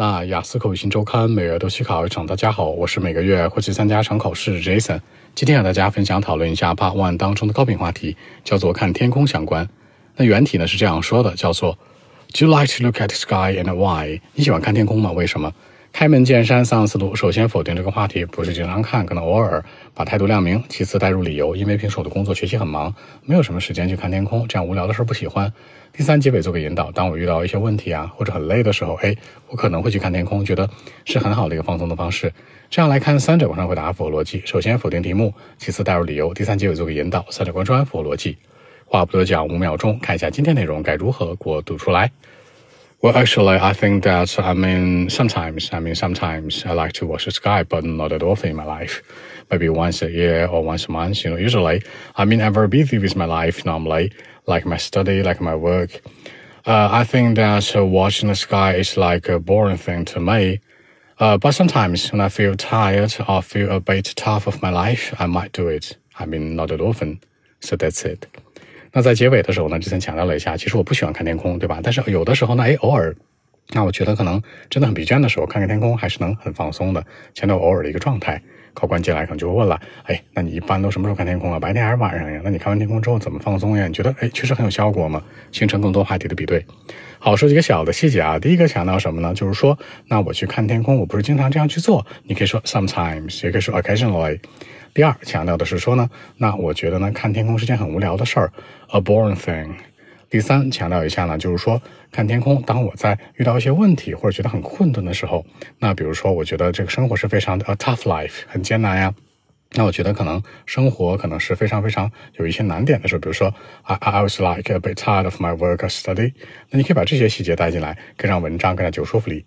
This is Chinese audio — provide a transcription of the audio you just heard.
那雅思口语新周刊每月都去考一场。大家好，我是每个月会去参加场考试 Jason。今天和大家分享讨论一下 Part One 当中的高频话题，叫做看天空相关。那原题呢是这样说的，叫做 Do you like to look at the sky and why？你喜欢看天空吗？为什么？开门见山，三个思路。首先否定这个话题，不是经常看，可能偶尔把态度亮明。其次带入理由，因为平时我的工作学习很忙，没有什么时间去看天空，这样无聊的事不喜欢。第三结尾做个引导，当我遇到一些问题啊，或者很累的时候，哎，我可能会去看天空，觉得是很好的一个放松的方式。这样来看，三者贯穿回答符合逻辑。首先否定题目，其次带入理由，第三结尾做个引导，三者贯穿符合逻辑。话不多讲，五秒钟，看一下今天内容该如何过渡出来。Well, actually, I think that I mean sometimes. I mean sometimes I like to watch the sky, but not at often in my life. Maybe once a year or once a month. You know, usually, I mean I'm very busy with my life normally, like my study, like my work. Uh, I think that uh, watching the sky is like a boring thing to me. Uh, but sometimes when I feel tired or feel a bit tough of my life, I might do it. I mean, not at often. So that's it. 那在结尾的时候呢，之前强调了一下，其实我不喜欢看天空，对吧？但是有的时候呢，哎，偶尔，那我觉得可能真的很疲倦的时候，看看天空还是能很放松的。强调偶尔的一个状态。考官进来可能就会问了，哎，那你一般都什么时候看天空啊？白天还是晚上呀？那你看完天空之后怎么放松呀？你觉得，哎，确实很有效果吗？形成更多话题的比对。好，说几个小的细节啊。第一个强调什么呢？就是说，那我去看天空，我不是经常这样去做。你可以说 sometimes，也可以说 occasionally。第二，强调的是说呢，那我觉得呢，看天空是件很无聊的事儿，a boring thing。第三，强调一下呢，就是说看天空，当我在遇到一些问题或者觉得很困顿的时候，那比如说我觉得这个生活是非常的 a tough life，很艰难呀，那我觉得可能生活可能是非常非常有一些难点的时候，比如说 I I was like a bit tired of my work study，那你可以把这些细节带进来，更让文章更加有说服力。